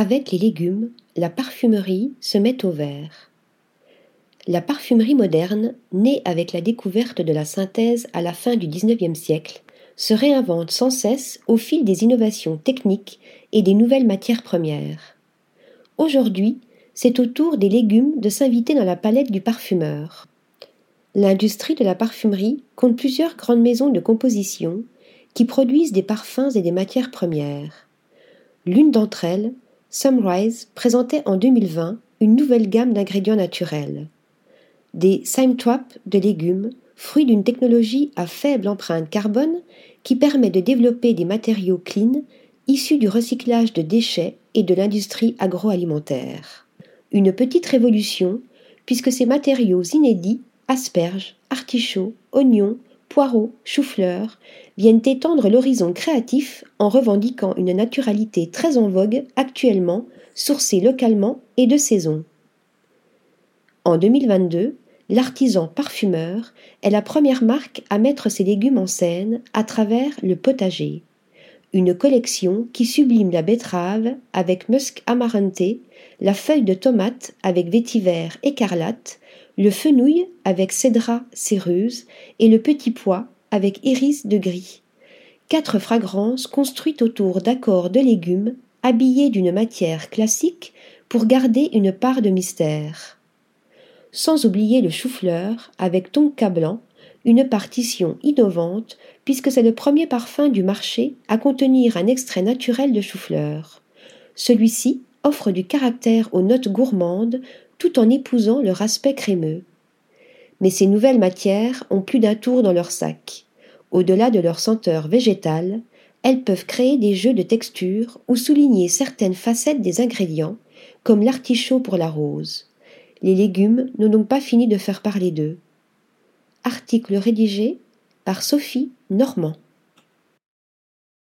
Avec les légumes, la parfumerie se met au vert. La parfumerie moderne, née avec la découverte de la synthèse à la fin du XIXe siècle, se réinvente sans cesse au fil des innovations techniques et des nouvelles matières premières. Aujourd'hui, c'est au tour des légumes de s'inviter dans la palette du parfumeur. L'industrie de la parfumerie compte plusieurs grandes maisons de composition qui produisent des parfums et des matières premières. L'une d'entre elles, Sunrise, présentait en 2020 une nouvelle gamme d'ingrédients naturels. Des Simtrap de légumes, fruits d'une technologie à faible empreinte carbone qui permet de développer des matériaux clean issus du recyclage de déchets et de l'industrie agroalimentaire. Une petite révolution, puisque ces matériaux inédits, asperges, artichauts, oignons, poireaux, choux-fleurs, viennent étendre l'horizon créatif en revendiquant une naturalité très en vogue actuellement, sourcée localement et de saison. En 2022, l'artisan parfumeur est la première marque à mettre ses légumes en scène à travers le potager une collection qui sublime la betterave avec musc amaranté, la feuille de tomate avec vétiver écarlate, le fenouil avec cédra céreuse et le petit pois avec iris de gris. Quatre fragrances construites autour d'accords de légumes habillés d'une matière classique pour garder une part de mystère. Sans oublier le chou-fleur avec tonka blanc une partition innovante puisque c'est le premier parfum du marché à contenir un extrait naturel de chou-fleur. Celui-ci offre du caractère aux notes gourmandes tout en épousant leur aspect crémeux. Mais ces nouvelles matières ont plus d'un tour dans leur sac. Au-delà de leur senteur végétale, elles peuvent créer des jeux de texture ou souligner certaines facettes des ingrédients, comme l'artichaut pour la rose. Les légumes n'ont donc pas fini de faire parler d'eux. Article rédigé par Sophie Normand.